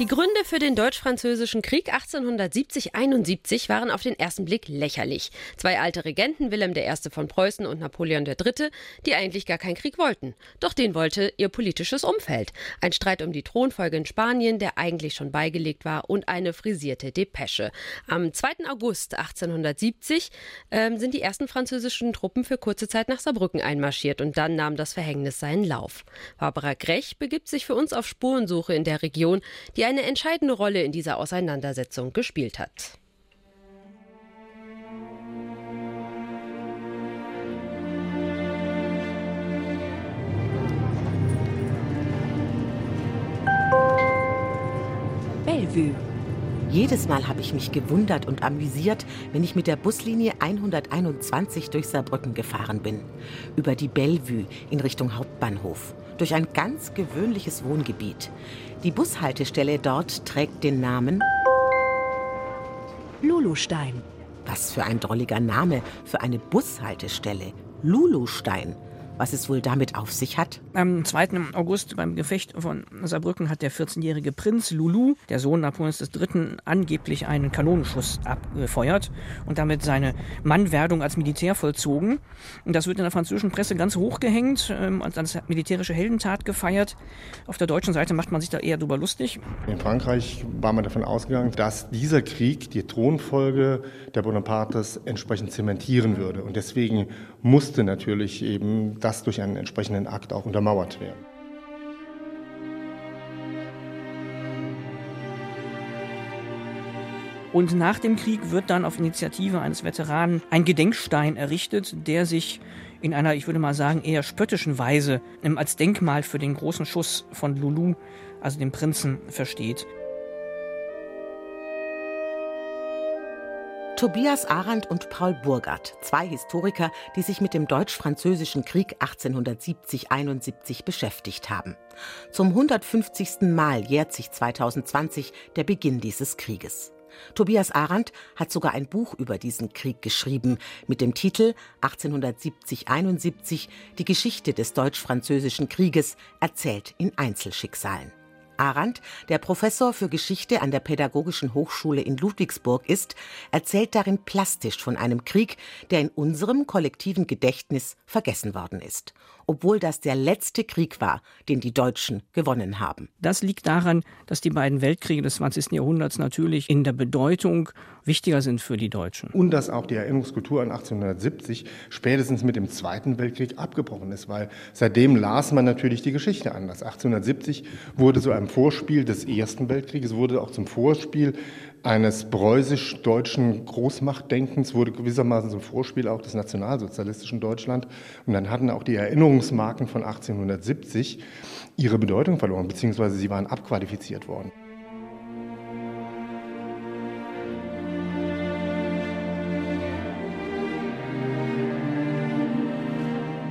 Die Gründe für den Deutsch-Französischen Krieg 1870-71 waren auf den ersten Blick lächerlich. Zwei alte Regenten, Wilhelm I. von Preußen und Napoleon III., die eigentlich gar keinen Krieg wollten. Doch den wollte ihr politisches Umfeld. Ein Streit um die Thronfolge in Spanien, der eigentlich schon beigelegt war, und eine frisierte Depesche. Am 2. August 1870 ähm, sind die ersten französischen Truppen für kurze Zeit nach Saarbrücken einmarschiert und dann nahm das Verhängnis seinen Lauf. Barbara Grech begibt sich für uns auf Spurensuche in der Region, die eine entscheidende Rolle in dieser Auseinandersetzung gespielt hat. Bellevue. Jedes Mal habe ich mich gewundert und amüsiert, wenn ich mit der Buslinie 121 durch Saarbrücken gefahren bin. Über die Bellevue in Richtung Hauptbahnhof. Durch ein ganz gewöhnliches Wohngebiet. Die Bushaltestelle dort trägt den Namen Lulustein. Was für ein drolliger Name für eine Bushaltestelle. Lulustein was es wohl damit auf sich hat? Am 2. August beim Gefecht von Saarbrücken hat der 14-jährige Prinz Lulu, der Sohn Napoleons III., angeblich einen Kanonenschuss abgefeuert und damit seine Mannwerdung als Militär vollzogen. Und das wird in der französischen Presse ganz hochgehängt ähm, und als militärische Heldentat gefeiert. Auf der deutschen Seite macht man sich da eher drüber lustig. In Frankreich war man davon ausgegangen, dass dieser Krieg die Thronfolge der Bonapartes entsprechend zementieren würde. Und deswegen musste natürlich eben das durch einen entsprechenden Akt auch untermauert werden. Und nach dem Krieg wird dann auf Initiative eines Veteranen ein Gedenkstein errichtet, der sich in einer, ich würde mal sagen, eher spöttischen Weise als Denkmal für den großen Schuss von Lulu, also dem Prinzen, versteht. Tobias Arendt und Paul Burgert, zwei Historiker, die sich mit dem Deutsch-Französischen Krieg 1870-71 beschäftigt haben. Zum 150. Mal jährt sich 2020 der Beginn dieses Krieges. Tobias Arendt hat sogar ein Buch über diesen Krieg geschrieben mit dem Titel 1870-71 Die Geschichte des Deutsch-Französischen Krieges erzählt in Einzelschicksalen. Arendt, der Professor für Geschichte an der Pädagogischen Hochschule in Ludwigsburg ist, erzählt darin plastisch von einem Krieg, der in unserem kollektiven Gedächtnis vergessen worden ist obwohl das der letzte Krieg war, den die Deutschen gewonnen haben. Das liegt daran, dass die beiden Weltkriege des 20. Jahrhunderts natürlich in der Bedeutung wichtiger sind für die Deutschen. Und dass auch die Erinnerungskultur an 1870 spätestens mit dem Zweiten Weltkrieg abgebrochen ist, weil seitdem las man natürlich die Geschichte anders. 1870 wurde so ein Vorspiel des Ersten Weltkrieges, wurde auch zum Vorspiel eines preußisch-deutschen Großmachtdenkens wurde gewissermaßen zum Vorspiel auch des nationalsozialistischen Deutschland. Und dann hatten auch die Erinnerungsmarken von 1870 ihre Bedeutung verloren, beziehungsweise sie waren abqualifiziert worden.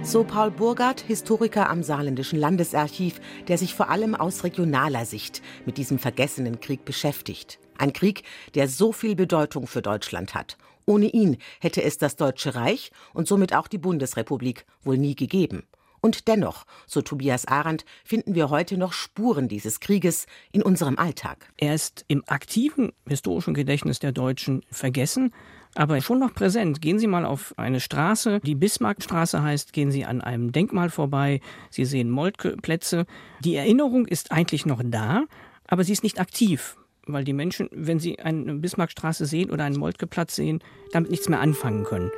So Paul Burgard, Historiker am Saarländischen Landesarchiv, der sich vor allem aus regionaler Sicht mit diesem vergessenen Krieg beschäftigt. Ein Krieg, der so viel Bedeutung für Deutschland hat. Ohne ihn hätte es das Deutsche Reich und somit auch die Bundesrepublik wohl nie gegeben. Und dennoch, so Tobias Arendt, finden wir heute noch Spuren dieses Krieges in unserem Alltag. Er ist im aktiven historischen Gedächtnis der Deutschen vergessen, aber schon noch präsent. Gehen Sie mal auf eine Straße, die Bismarckstraße heißt, gehen Sie an einem Denkmal vorbei, Sie sehen Moltkeplätze. Die Erinnerung ist eigentlich noch da, aber sie ist nicht aktiv weil die Menschen, wenn sie eine Bismarckstraße sehen oder einen Moltkeplatz sehen, damit nichts mehr anfangen können.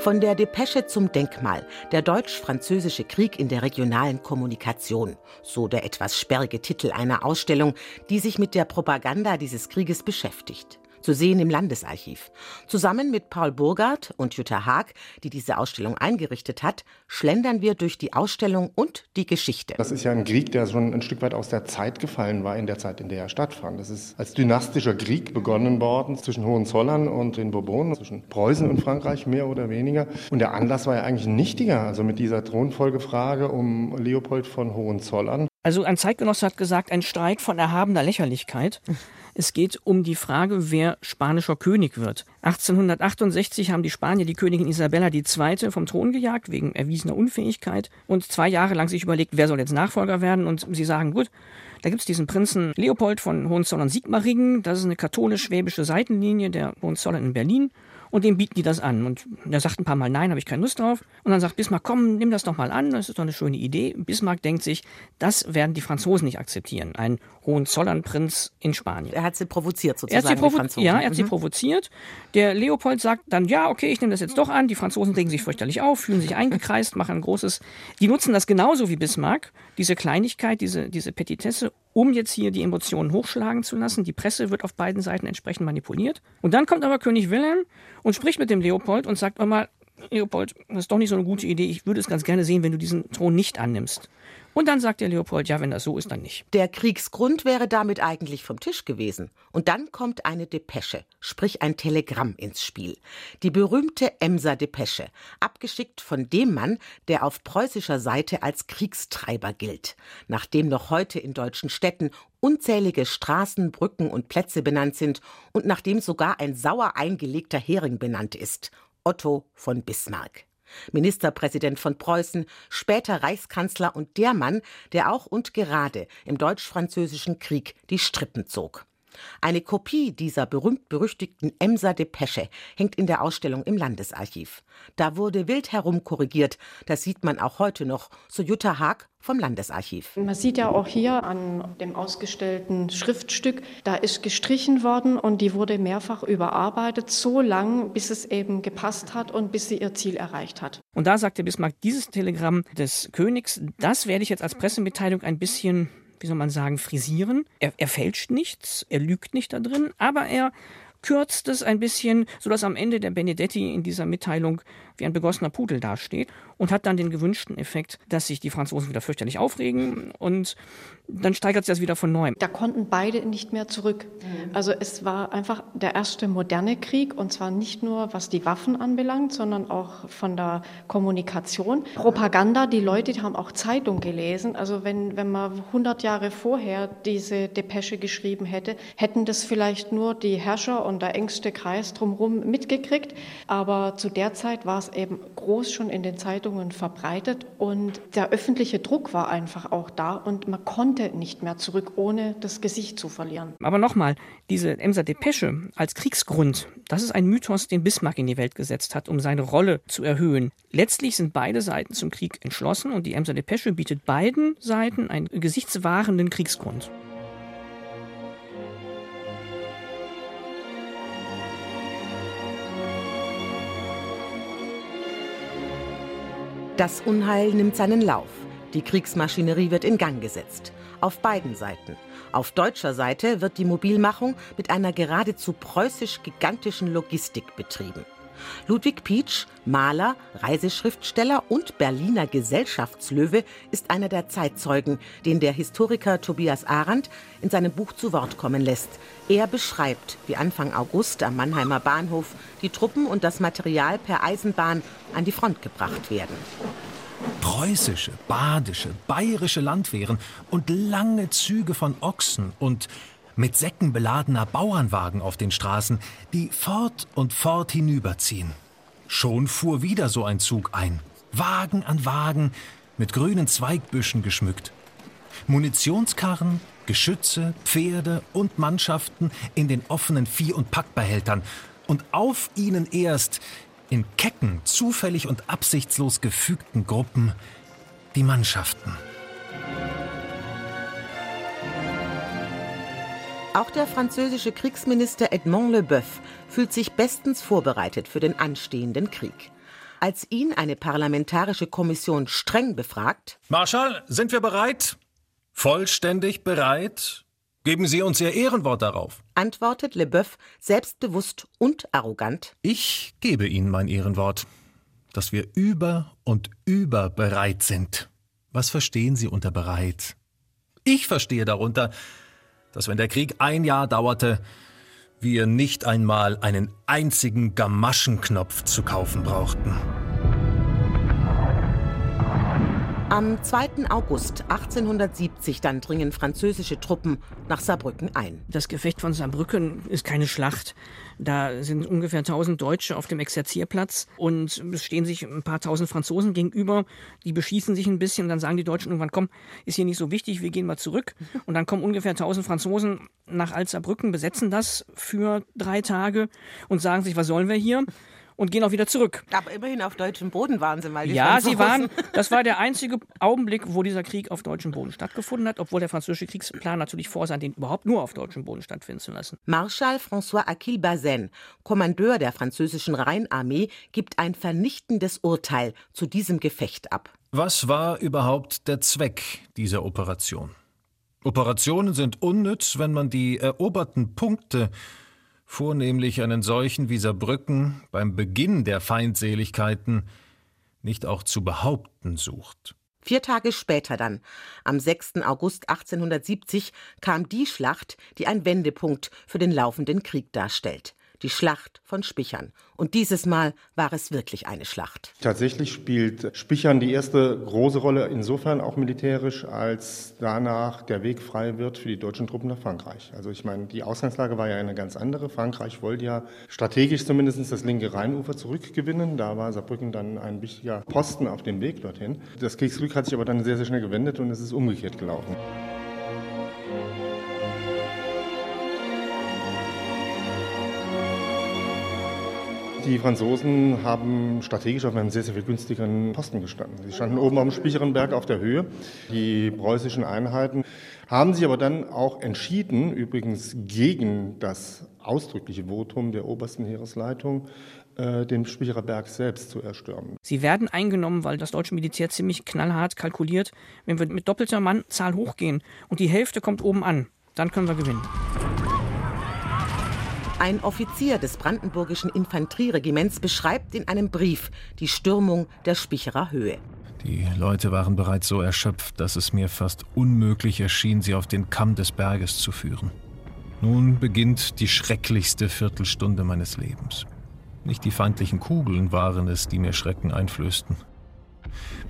Von der Depesche zum Denkmal, der deutsch-französische Krieg in der regionalen Kommunikation, so der etwas sperrige Titel einer Ausstellung, die sich mit der Propaganda dieses Krieges beschäftigt zu sehen im Landesarchiv. Zusammen mit Paul Burgard und Jutta Haag, die diese Ausstellung eingerichtet hat, schlendern wir durch die Ausstellung und die Geschichte. Das ist ja ein Krieg, der schon ein Stück weit aus der Zeit gefallen war, in der Zeit, in der er stattfand. Das ist als dynastischer Krieg begonnen worden zwischen Hohenzollern und den Bourbonen, zwischen Preußen und Frankreich mehr oder weniger. Und der Anlass war ja eigentlich ein nichtiger, also mit dieser Thronfolgefrage um Leopold von Hohenzollern. Also ein Zeitgenosse hat gesagt, ein Streit von erhabener Lächerlichkeit. Es geht um die Frage, wer spanischer König wird. 1868 haben die Spanier die Königin Isabella II. vom Thron gejagt, wegen erwiesener Unfähigkeit. Und zwei Jahre lang sich überlegt, wer soll jetzt Nachfolger werden. Und sie sagen, gut, da gibt es diesen Prinzen Leopold von Hohenzollern-Sigmaringen. Das ist eine katholisch-schwäbische Seitenlinie der Hohenzollern in Berlin und dem bieten die das an. Und er sagt ein paar Mal, nein, habe ich keine Lust drauf. Und dann sagt Bismarck, komm, nimm das doch mal an, das ist doch eine schöne Idee. Bismarck denkt sich, das werden die Franzosen nicht akzeptieren. Ein Hohenzollernprinz in Spanien. Er hat sie provoziert sozusagen, er hat sie provo Franzosen. Ja, er hat mhm. sie provoziert. Der Leopold sagt dann, ja, okay, ich nehme das jetzt doch an. Die Franzosen regen sich fürchterlich auf, fühlen sich eingekreist, machen ein großes... Die nutzen das genauso wie Bismarck, diese Kleinigkeit, diese, diese Petitesse, um jetzt hier die Emotionen hochschlagen zu lassen. Die Presse wird auf beiden Seiten entsprechend manipuliert. Und dann kommt aber König Wilhelm und spricht mit dem Leopold und sagt mal, Leopold, das ist doch nicht so eine gute Idee. Ich würde es ganz gerne sehen, wenn du diesen Thron nicht annimmst. Und dann sagt der Leopold, ja, wenn das so ist, dann nicht. Der Kriegsgrund wäre damit eigentlich vom Tisch gewesen. Und dann kommt eine Depesche, sprich ein Telegramm ins Spiel. Die berühmte Emser Depesche, abgeschickt von dem Mann, der auf preußischer Seite als Kriegstreiber gilt, nachdem noch heute in deutschen Städten unzählige Straßen, Brücken und Plätze benannt sind und nachdem sogar ein sauer eingelegter Hering benannt ist. Otto von Bismarck. Ministerpräsident von Preußen, später Reichskanzler und der Mann, der auch und gerade im Deutsch-Französischen Krieg die Strippen zog. Eine Kopie dieser berühmt-berüchtigten Emser Depesche hängt in der Ausstellung im Landesarchiv. Da wurde wild herumkorrigiert, das sieht man auch heute noch, so Jutta Haag vom Landesarchiv. Man sieht ja auch hier an dem ausgestellten Schriftstück, da ist gestrichen worden und die wurde mehrfach überarbeitet, so lang, bis es eben gepasst hat und bis sie ihr Ziel erreicht hat. Und da sagte Bismarck, dieses Telegramm des Königs, das werde ich jetzt als Pressemitteilung ein bisschen wie soll man sagen, frisieren. Er, er fälscht nichts, er lügt nicht da drin, aber er kürzt es ein bisschen, sodass am Ende der Benedetti in dieser Mitteilung wie ein begossener Pudel dasteht und hat dann den gewünschten Effekt, dass sich die Franzosen wieder fürchterlich aufregen und dann steigert sich das wieder von neuem. Da konnten beide nicht mehr zurück. Mhm. Also es war einfach der erste moderne Krieg und zwar nicht nur was die Waffen anbelangt, sondern auch von der Kommunikation. Propaganda, die Leute die haben auch Zeitung gelesen. Also wenn, wenn man 100 Jahre vorher diese Depesche geschrieben hätte, hätten das vielleicht nur die Herrscher und der engste Kreis drumherum mitgekriegt. Aber zu der Zeit war es eben groß schon in den Zeitungen verbreitet und der öffentliche Druck war einfach auch da und man konnte nicht mehr zurück, ohne das Gesicht zu verlieren. Aber nochmal, diese Emser Depesche als Kriegsgrund, das ist ein Mythos, den Bismarck in die Welt gesetzt hat, um seine Rolle zu erhöhen. Letztlich sind beide Seiten zum Krieg entschlossen und die Emser Depesche bietet beiden Seiten einen gesichtswahrenden Kriegsgrund. Das Unheil nimmt seinen Lauf. Die Kriegsmaschinerie wird in Gang gesetzt. Auf beiden Seiten. Auf deutscher Seite wird die Mobilmachung mit einer geradezu preußisch gigantischen Logistik betrieben. Ludwig Pietsch, Maler, Reiseschriftsteller und Berliner Gesellschaftslöwe, ist einer der Zeitzeugen, den der Historiker Tobias Arendt in seinem Buch zu Wort kommen lässt. Er beschreibt, wie Anfang August am Mannheimer Bahnhof die Truppen und das Material per Eisenbahn an die Front gebracht werden. Preußische, badische, bayerische Landwehren und lange Züge von Ochsen und mit Säcken beladener Bauernwagen auf den Straßen, die fort und fort hinüberziehen. Schon fuhr wieder so ein Zug ein, Wagen an Wagen, mit grünen Zweigbüschen geschmückt. Munitionskarren, Geschütze, Pferde und Mannschaften in den offenen Vieh- und Packbehältern und auf ihnen erst in kecken, zufällig und absichtslos gefügten Gruppen die Mannschaften. Auch der französische Kriegsminister Edmond Leboeuf fühlt sich bestens vorbereitet für den anstehenden Krieg. Als ihn eine parlamentarische Kommission streng befragt, Marschall, sind wir bereit? Vollständig bereit? Geben Sie uns Ihr Ehrenwort darauf. Antwortet Leboeuf selbstbewusst und arrogant. Ich gebe Ihnen mein Ehrenwort, dass wir über und über bereit sind. Was verstehen Sie unter bereit? Ich verstehe darunter, dass wenn der Krieg ein Jahr dauerte, wir nicht einmal einen einzigen Gamaschenknopf zu kaufen brauchten. Am 2. August 1870 dann dringen französische Truppen nach Saarbrücken ein. Das Gefecht von Saarbrücken ist keine Schlacht. Da sind ungefähr 1000 Deutsche auf dem Exerzierplatz und es stehen sich ein paar tausend Franzosen gegenüber. Die beschießen sich ein bisschen, dann sagen die Deutschen irgendwann, komm, ist hier nicht so wichtig, wir gehen mal zurück. Und dann kommen ungefähr 1000 Franzosen nach Alt-Saarbrücken, besetzen das für drei Tage und sagen sich, was sollen wir hier? Und gehen auch wieder zurück. Aber immerhin auf deutschem Boden waren sie mal. ja, Franzosen. sie waren. Das war der einzige Augenblick, wo dieser Krieg auf deutschem Boden stattgefunden hat, obwohl der französische Kriegsplan natürlich vorsah, den überhaupt nur auf deutschem Boden stattfinden zu lassen. Marschall François Aquil Bazaine, Kommandeur der französischen Rheinarmee, gibt ein vernichtendes Urteil zu diesem Gefecht ab. Was war überhaupt der Zweck dieser Operation? Operationen sind unnütz, wenn man die eroberten Punkte vornehmlich einen solchen wie Saarbrücken beim Beginn der Feindseligkeiten nicht auch zu behaupten sucht. Vier Tage später dann, am 6. August 1870, kam die Schlacht, die ein Wendepunkt für den laufenden Krieg darstellt die Schlacht von Spichern. Und dieses Mal war es wirklich eine Schlacht. Tatsächlich spielt Spichern die erste große Rolle, insofern auch militärisch, als danach der Weg frei wird für die deutschen Truppen nach Frankreich. Also ich meine, die Ausgangslage war ja eine ganz andere. Frankreich wollte ja strategisch zumindest das linke Rheinufer zurückgewinnen. Da war Saarbrücken dann ein wichtiger Posten auf dem Weg dorthin. Das Kriegsglück hat sich aber dann sehr, sehr schnell gewendet und es ist umgekehrt gelaufen. Die Franzosen haben strategisch auf einem sehr, sehr viel günstigeren Posten gestanden. Sie standen oben am Spicherenberg auf der Höhe. Die preußischen Einheiten haben sich aber dann auch entschieden, übrigens gegen das ausdrückliche Votum der obersten Heeresleitung, äh, den Spicherer Berg selbst zu erstürmen. Sie werden eingenommen, weil das deutsche Militär ziemlich knallhart kalkuliert, wenn wir mit doppelter Mannzahl hochgehen und die Hälfte kommt oben an, dann können wir gewinnen. Ein Offizier des brandenburgischen Infanterieregiments beschreibt in einem Brief die Stürmung der Spicherer Höhe. Die Leute waren bereits so erschöpft, dass es mir fast unmöglich erschien, sie auf den Kamm des Berges zu führen. Nun beginnt die schrecklichste Viertelstunde meines Lebens. Nicht die feindlichen Kugeln waren es, die mir Schrecken einflößten.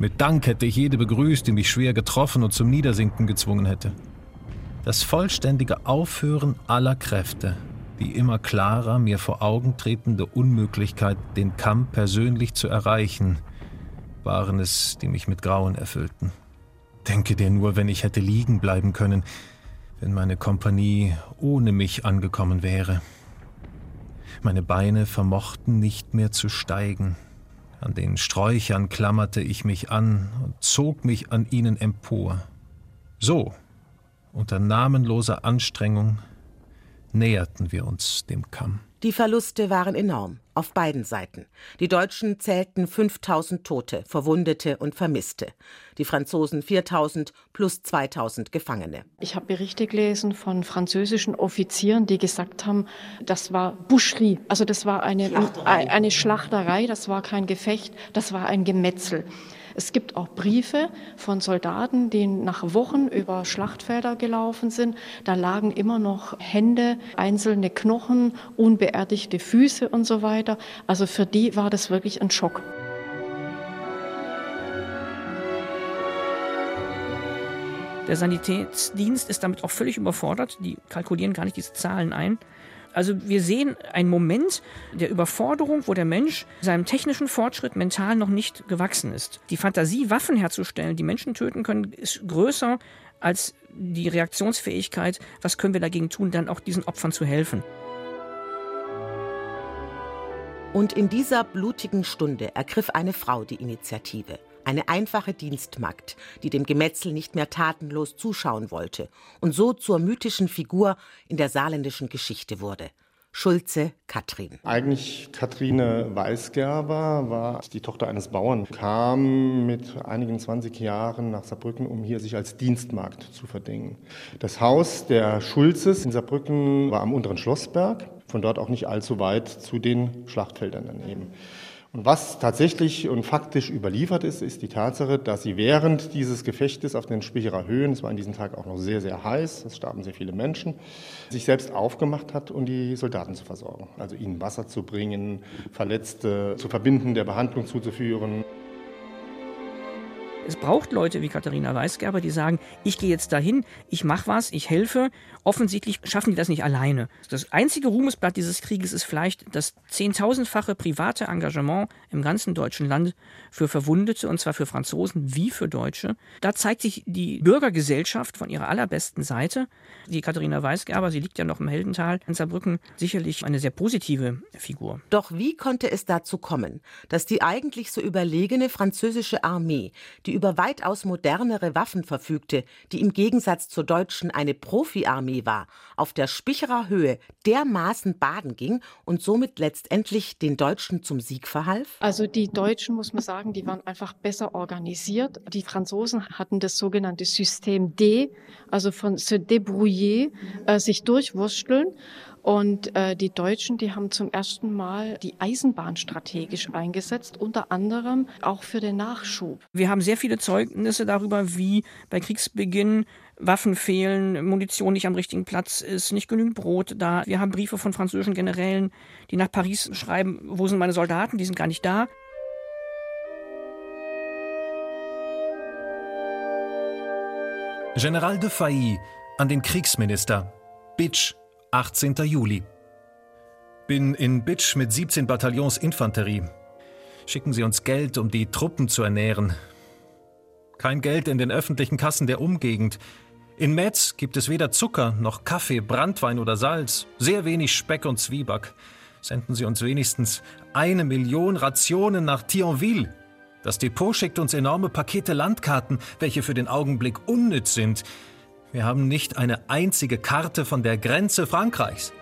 Mit Dank hätte ich jede begrüßt, die mich schwer getroffen und zum Niedersinken gezwungen hätte. Das vollständige Aufhören aller Kräfte die immer klarer mir vor Augen tretende Unmöglichkeit, den Kamm persönlich zu erreichen, waren es, die mich mit Grauen erfüllten. Denke dir nur, wenn ich hätte liegen bleiben können, wenn meine Kompanie ohne mich angekommen wäre. Meine Beine vermochten nicht mehr zu steigen. An den Sträuchern klammerte ich mich an und zog mich an ihnen empor. So, unter namenloser Anstrengung, näherten wir uns dem Kamm. Die Verluste waren enorm, auf beiden Seiten. Die Deutschen zählten 5000 Tote, Verwundete und Vermisste. Die Franzosen 4000 plus 2000 Gefangene. Ich habe Berichte gelesen von französischen Offizieren, die gesagt haben, das war Boucherie. Also das war eine Schlachterei. eine Schlachterei, das war kein Gefecht, das war ein Gemetzel. Es gibt auch Briefe von Soldaten, die nach Wochen über Schlachtfelder gelaufen sind. Da lagen immer noch Hände, einzelne Knochen, unbeerdigte Füße und so weiter. Also für die war das wirklich ein Schock. Der Sanitätsdienst ist damit auch völlig überfordert. Die kalkulieren gar nicht diese Zahlen ein. Also wir sehen einen Moment der Überforderung, wo der Mensch seinem technischen Fortschritt mental noch nicht gewachsen ist. Die Fantasie, Waffen herzustellen, die Menschen töten können, ist größer als die Reaktionsfähigkeit, was können wir dagegen tun, dann auch diesen Opfern zu helfen. Und in dieser blutigen Stunde ergriff eine Frau die Initiative. Eine einfache Dienstmagd, die dem Gemetzel nicht mehr tatenlos zuschauen wollte und so zur mythischen Figur in der saarländischen Geschichte wurde. Schulze Katrin. Eigentlich Katrine Weißgerber war die Tochter eines Bauern, kam mit einigen 20 Jahren nach Saarbrücken, um hier sich als Dienstmagd zu verdingen. Das Haus der Schulzes in Saarbrücken war am unteren Schlossberg, von dort auch nicht allzu weit zu den Schlachtfeldern daneben. Und was tatsächlich und faktisch überliefert ist, ist die Tatsache, dass sie während dieses Gefechtes auf den Spicherer Höhen, es war an diesem Tag auch noch sehr, sehr heiß, es starben sehr viele Menschen, sich selbst aufgemacht hat, um die Soldaten zu versorgen. Also ihnen Wasser zu bringen, Verletzte zu verbinden, der Behandlung zuzuführen. Es braucht Leute wie Katharina Weisgerber, die sagen, ich gehe jetzt dahin, ich mache was, ich helfe. Offensichtlich schaffen die das nicht alleine. Das einzige Ruhmesblatt dieses Krieges ist vielleicht das zehntausendfache private Engagement im ganzen deutschen Land für Verwundete, und zwar für Franzosen wie für Deutsche. Da zeigt sich die Bürgergesellschaft von ihrer allerbesten Seite. Die Katharina Weisgerber, sie liegt ja noch im Heldental in Saarbrücken, sicherlich eine sehr positive Figur. Doch wie konnte es dazu kommen, dass die eigentlich so überlegene französische Armee, die über weitaus modernere Waffen verfügte, die im Gegensatz zur deutschen eine Profiarmee war, auf der Spicherer Höhe dermaßen baden ging und somit letztendlich den Deutschen zum Sieg verhalf? Also die Deutschen, muss man sagen, die waren einfach besser organisiert. Die Franzosen hatten das sogenannte System D, also von se débrouiller, äh, sich durchwursteln. Und äh, die Deutschen, die haben zum ersten Mal die Eisenbahn strategisch eingesetzt, unter anderem auch für den Nachschub. Wir haben sehr viele Zeugnisse darüber, wie bei Kriegsbeginn Waffen fehlen, Munition nicht am richtigen Platz ist, nicht genügend Brot da. Wir haben Briefe von französischen Generälen, die nach Paris schreiben, wo sind meine Soldaten, die sind gar nicht da. General de Failly an den Kriegsminister. Bitsch, 18. Juli. Bin in Bitsch mit 17 Bataillons Infanterie. Schicken Sie uns Geld, um die Truppen zu ernähren. Kein Geld in den öffentlichen Kassen der Umgegend. In Metz gibt es weder Zucker noch Kaffee, Brandwein oder Salz. Sehr wenig Speck und Zwieback. Senden Sie uns wenigstens eine Million Rationen nach Thionville. Das Depot schickt uns enorme Pakete Landkarten, welche für den Augenblick unnütz sind. Wir haben nicht eine einzige Karte von der Grenze Frankreichs.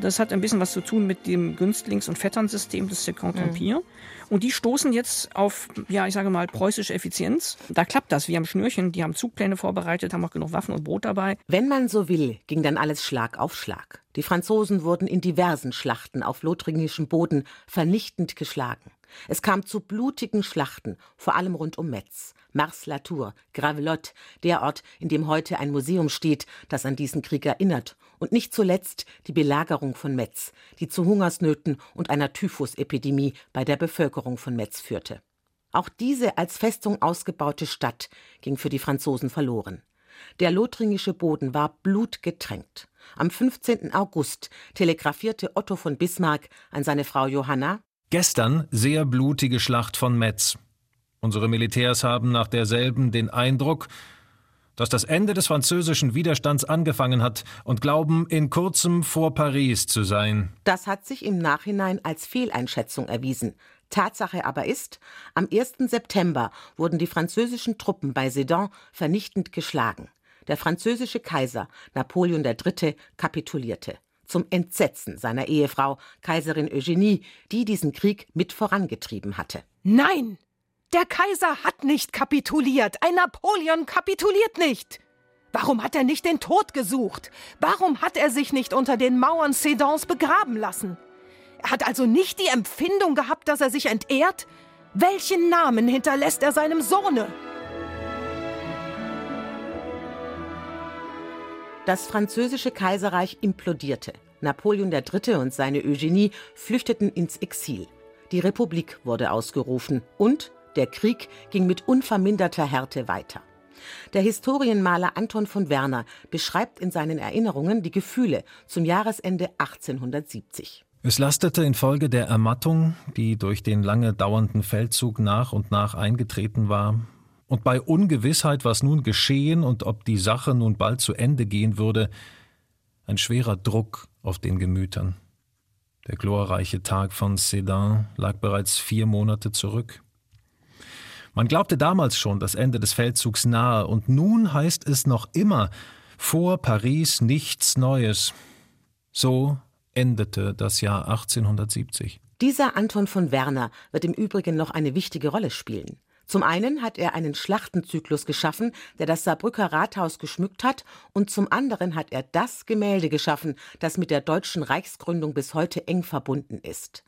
Das hat ein bisschen was zu tun mit dem Günstlings- und Vetternsystem des Second Empire. Mhm. Und die stoßen jetzt auf, ja, ich sage mal, preußische Effizienz. Da klappt das wie am Schnürchen. Die haben Zugpläne vorbereitet, haben auch genug Waffen und Brot dabei. Wenn man so will, ging dann alles Schlag auf Schlag. Die Franzosen wurden in diversen Schlachten auf lothringischem Boden vernichtend geschlagen. Es kam zu blutigen Schlachten, vor allem rund um Metz, Mars-la-Tour, Gravelotte, der Ort, in dem heute ein Museum steht, das an diesen Krieg erinnert, und nicht zuletzt die Belagerung von Metz, die zu Hungersnöten und einer Typhusepidemie bei der Bevölkerung von Metz führte. Auch diese als Festung ausgebaute Stadt ging für die Franzosen verloren. Der lothringische Boden war blutgetränkt. Am 15. August telegrafierte Otto von Bismarck an seine Frau Johanna Gestern sehr blutige Schlacht von Metz. Unsere Militärs haben nach derselben den Eindruck, dass das Ende des französischen Widerstands angefangen hat und glauben, in kurzem vor Paris zu sein. Das hat sich im Nachhinein als Fehleinschätzung erwiesen. Tatsache aber ist, am 1. September wurden die französischen Truppen bei Sedan vernichtend geschlagen. Der französische Kaiser Napoleon III. kapitulierte zum Entsetzen seiner Ehefrau, Kaiserin Eugenie, die diesen Krieg mit vorangetrieben hatte. Nein! Der Kaiser hat nicht kapituliert. Ein Napoleon kapituliert nicht. Warum hat er nicht den Tod gesucht? Warum hat er sich nicht unter den Mauern Sedans begraben lassen? Er hat also nicht die Empfindung gehabt, dass er sich entehrt? Welchen Namen hinterlässt er seinem Sohne? Das französische Kaiserreich implodierte. Napoleon III. und seine Eugenie flüchteten ins Exil. Die Republik wurde ausgerufen und der Krieg ging mit unverminderter Härte weiter. Der Historienmaler Anton von Werner beschreibt in seinen Erinnerungen die Gefühle zum Jahresende 1870. Es lastete infolge der Ermattung, die durch den lange dauernden Feldzug nach und nach eingetreten war, und bei Ungewissheit, was nun geschehen und ob die Sache nun bald zu Ende gehen würde, ein schwerer Druck auf den Gemütern. Der glorreiche Tag von Sedan lag bereits vier Monate zurück. Man glaubte damals schon das Ende des Feldzugs nahe, und nun heißt es noch immer vor Paris nichts Neues. So endete das Jahr 1870. Dieser Anton von Werner wird im Übrigen noch eine wichtige Rolle spielen. Zum einen hat er einen Schlachtenzyklus geschaffen, der das Saarbrücker Rathaus geschmückt hat, und zum anderen hat er das Gemälde geschaffen, das mit der deutschen Reichsgründung bis heute eng verbunden ist.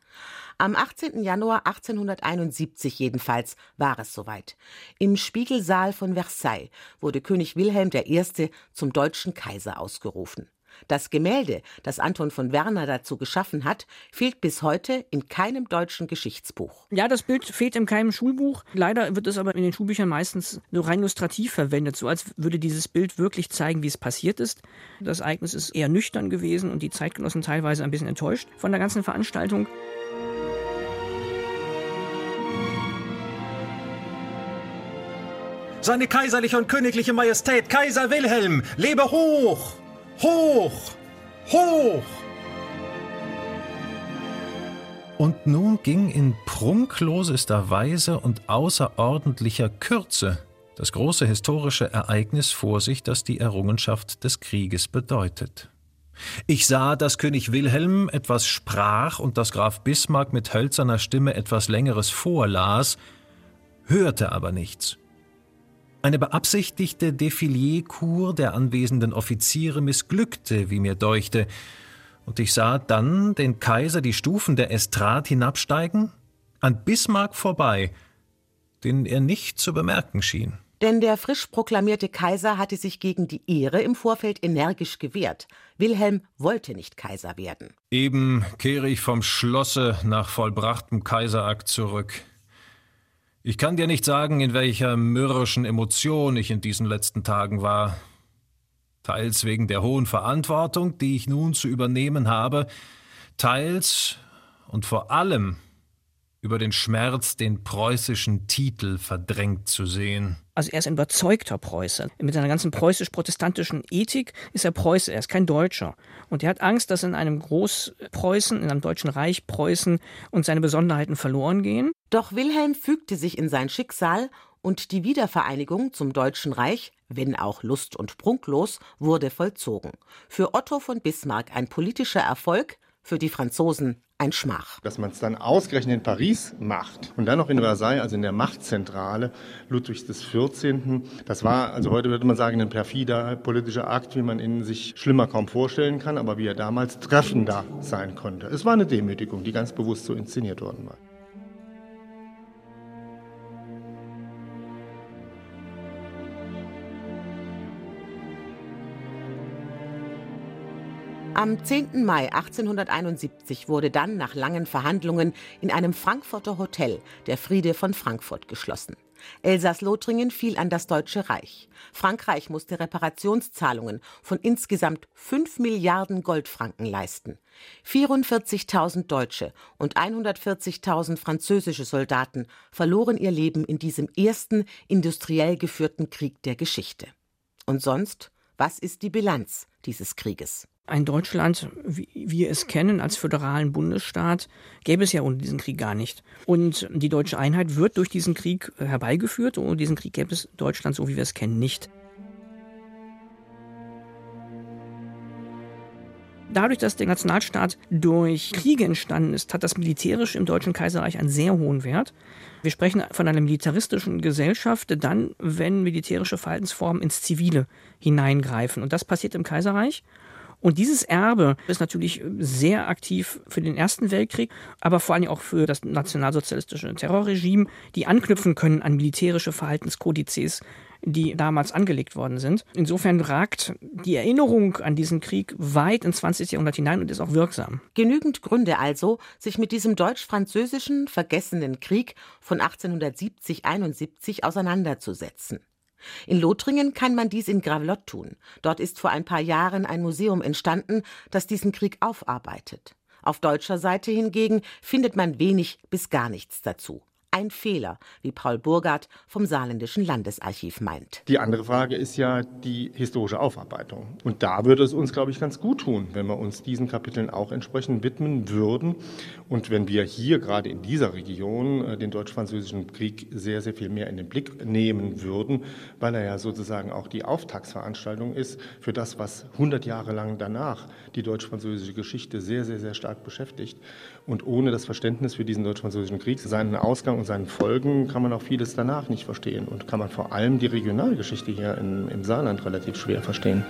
Am 18. Januar 1871 jedenfalls war es soweit. Im Spiegelsaal von Versailles wurde König Wilhelm I. zum deutschen Kaiser ausgerufen. Das Gemälde, das Anton von Werner dazu geschaffen hat, fehlt bis heute in keinem deutschen Geschichtsbuch. Ja, das Bild fehlt in keinem Schulbuch. Leider wird es aber in den Schulbüchern meistens nur rein illustrativ verwendet, so als würde dieses Bild wirklich zeigen, wie es passiert ist. Das Ereignis ist eher nüchtern gewesen und die Zeitgenossen teilweise ein bisschen enttäuscht von der ganzen Veranstaltung. Seine kaiserliche und königliche Majestät, Kaiser Wilhelm, lebe hoch! Hoch! Hoch! Und nun ging in prunklosester Weise und außerordentlicher Kürze das große historische Ereignis vor sich, das die Errungenschaft des Krieges bedeutet. Ich sah, dass König Wilhelm etwas sprach und dass Graf Bismarck mit hölzerner Stimme etwas Längeres vorlas, hörte aber nichts. Eine beabsichtigte Defilierkur der anwesenden Offiziere missglückte, wie mir deuchte, und ich sah dann den Kaiser die Stufen der Estrade hinabsteigen, an Bismarck vorbei, den er nicht zu bemerken schien. Denn der frisch proklamierte Kaiser hatte sich gegen die Ehre im Vorfeld energisch gewehrt. Wilhelm wollte nicht Kaiser werden. Eben kehre ich vom Schlosse nach vollbrachtem Kaiserakt zurück. Ich kann dir nicht sagen, in welcher mürrischen Emotion ich in diesen letzten Tagen war. Teils wegen der hohen Verantwortung, die ich nun zu übernehmen habe, teils und vor allem über den Schmerz, den preußischen Titel verdrängt zu sehen. Also er ist ein überzeugter Preuße. Mit seiner ganzen preußisch-protestantischen Ethik ist er Preuße, er ist kein Deutscher. Und er hat Angst, dass in einem Großpreußen, in einem deutschen Reich Preußen und seine Besonderheiten verloren gehen. Doch Wilhelm fügte sich in sein Schicksal und die Wiedervereinigung zum Deutschen Reich, wenn auch lust- und prunklos, wurde vollzogen. Für Otto von Bismarck ein politischer Erfolg, für die Franzosen ein Schmach. Dass man es dann ausgerechnet in Paris macht und dann noch in Versailles, also in der Machtzentrale Ludwigs XIV., das war, also heute würde man sagen, ein perfider politischer Akt, wie man ihn sich schlimmer kaum vorstellen kann, aber wie er damals treffender sein konnte. Es war eine Demütigung, die ganz bewusst so inszeniert worden war. Am 10. Mai 1871 wurde dann nach langen Verhandlungen in einem Frankfurter Hotel der Friede von Frankfurt geschlossen. Elsass-Lothringen fiel an das Deutsche Reich. Frankreich musste Reparationszahlungen von insgesamt 5 Milliarden Goldfranken leisten. 44.000 Deutsche und 140.000 französische Soldaten verloren ihr Leben in diesem ersten industriell geführten Krieg der Geschichte. Und sonst, was ist die Bilanz dieses Krieges? Ein Deutschland, wie wir es kennen, als föderalen Bundesstaat, gäbe es ja ohne diesen Krieg gar nicht. Und die deutsche Einheit wird durch diesen Krieg herbeigeführt. Ohne diesen Krieg gäbe es Deutschland, so wie wir es kennen, nicht. Dadurch, dass der Nationalstaat durch Kriege entstanden ist, hat das Militärische im Deutschen Kaiserreich einen sehr hohen Wert. Wir sprechen von einer militaristischen Gesellschaft, dann, wenn militärische Verhaltensformen ins Zivile hineingreifen. Und das passiert im Kaiserreich. Und dieses Erbe ist natürlich sehr aktiv für den Ersten Weltkrieg, aber vor allem auch für das nationalsozialistische Terrorregime, die anknüpfen können an militärische Verhaltenskodizes, die damals angelegt worden sind. Insofern ragt die Erinnerung an diesen Krieg weit ins 20. Jahrhundert hinein und ist auch wirksam. Genügend Gründe also, sich mit diesem deutsch-französischen vergessenen Krieg von 1870-71 auseinanderzusetzen. In Lothringen kann man dies in Gravelotte tun. Dort ist vor ein paar Jahren ein Museum entstanden, das diesen Krieg aufarbeitet. Auf deutscher Seite hingegen findet man wenig bis gar nichts dazu ein Fehler, wie Paul Burgard vom Saarländischen Landesarchiv meint. Die andere Frage ist ja die historische Aufarbeitung. Und da würde es uns, glaube ich, ganz gut tun, wenn wir uns diesen Kapiteln auch entsprechend widmen würden. Und wenn wir hier gerade in dieser Region äh, den deutsch-französischen Krieg sehr, sehr viel mehr in den Blick nehmen würden, weil er ja sozusagen auch die Auftaktsveranstaltung ist für das, was 100 Jahre lang danach die deutsch-französische Geschichte sehr, sehr, sehr stark beschäftigt. Und ohne das Verständnis für diesen deutsch-französischen Krieg, seinen Ausgang und seinen Folgen, kann man auch vieles danach nicht verstehen und kann man vor allem die Regionalgeschichte hier in, im Saarland relativ schwer verstehen.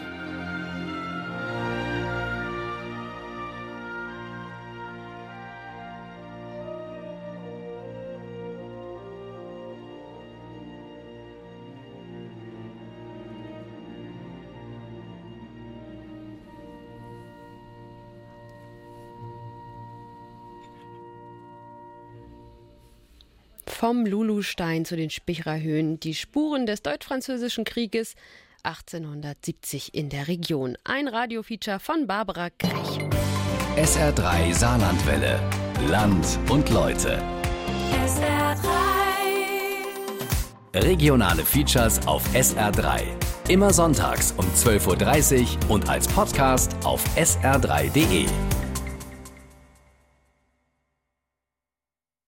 Vom Lulustein zu den Spichrer Höhen, die Spuren des deutsch-französischen Krieges 1870 in der Region. Ein Radiofeature von Barbara Krech. SR3 Saarlandwelle. Land und Leute. SR3. Regionale Features auf SR3. Immer sonntags um 12.30 Uhr und als Podcast auf sr3.de.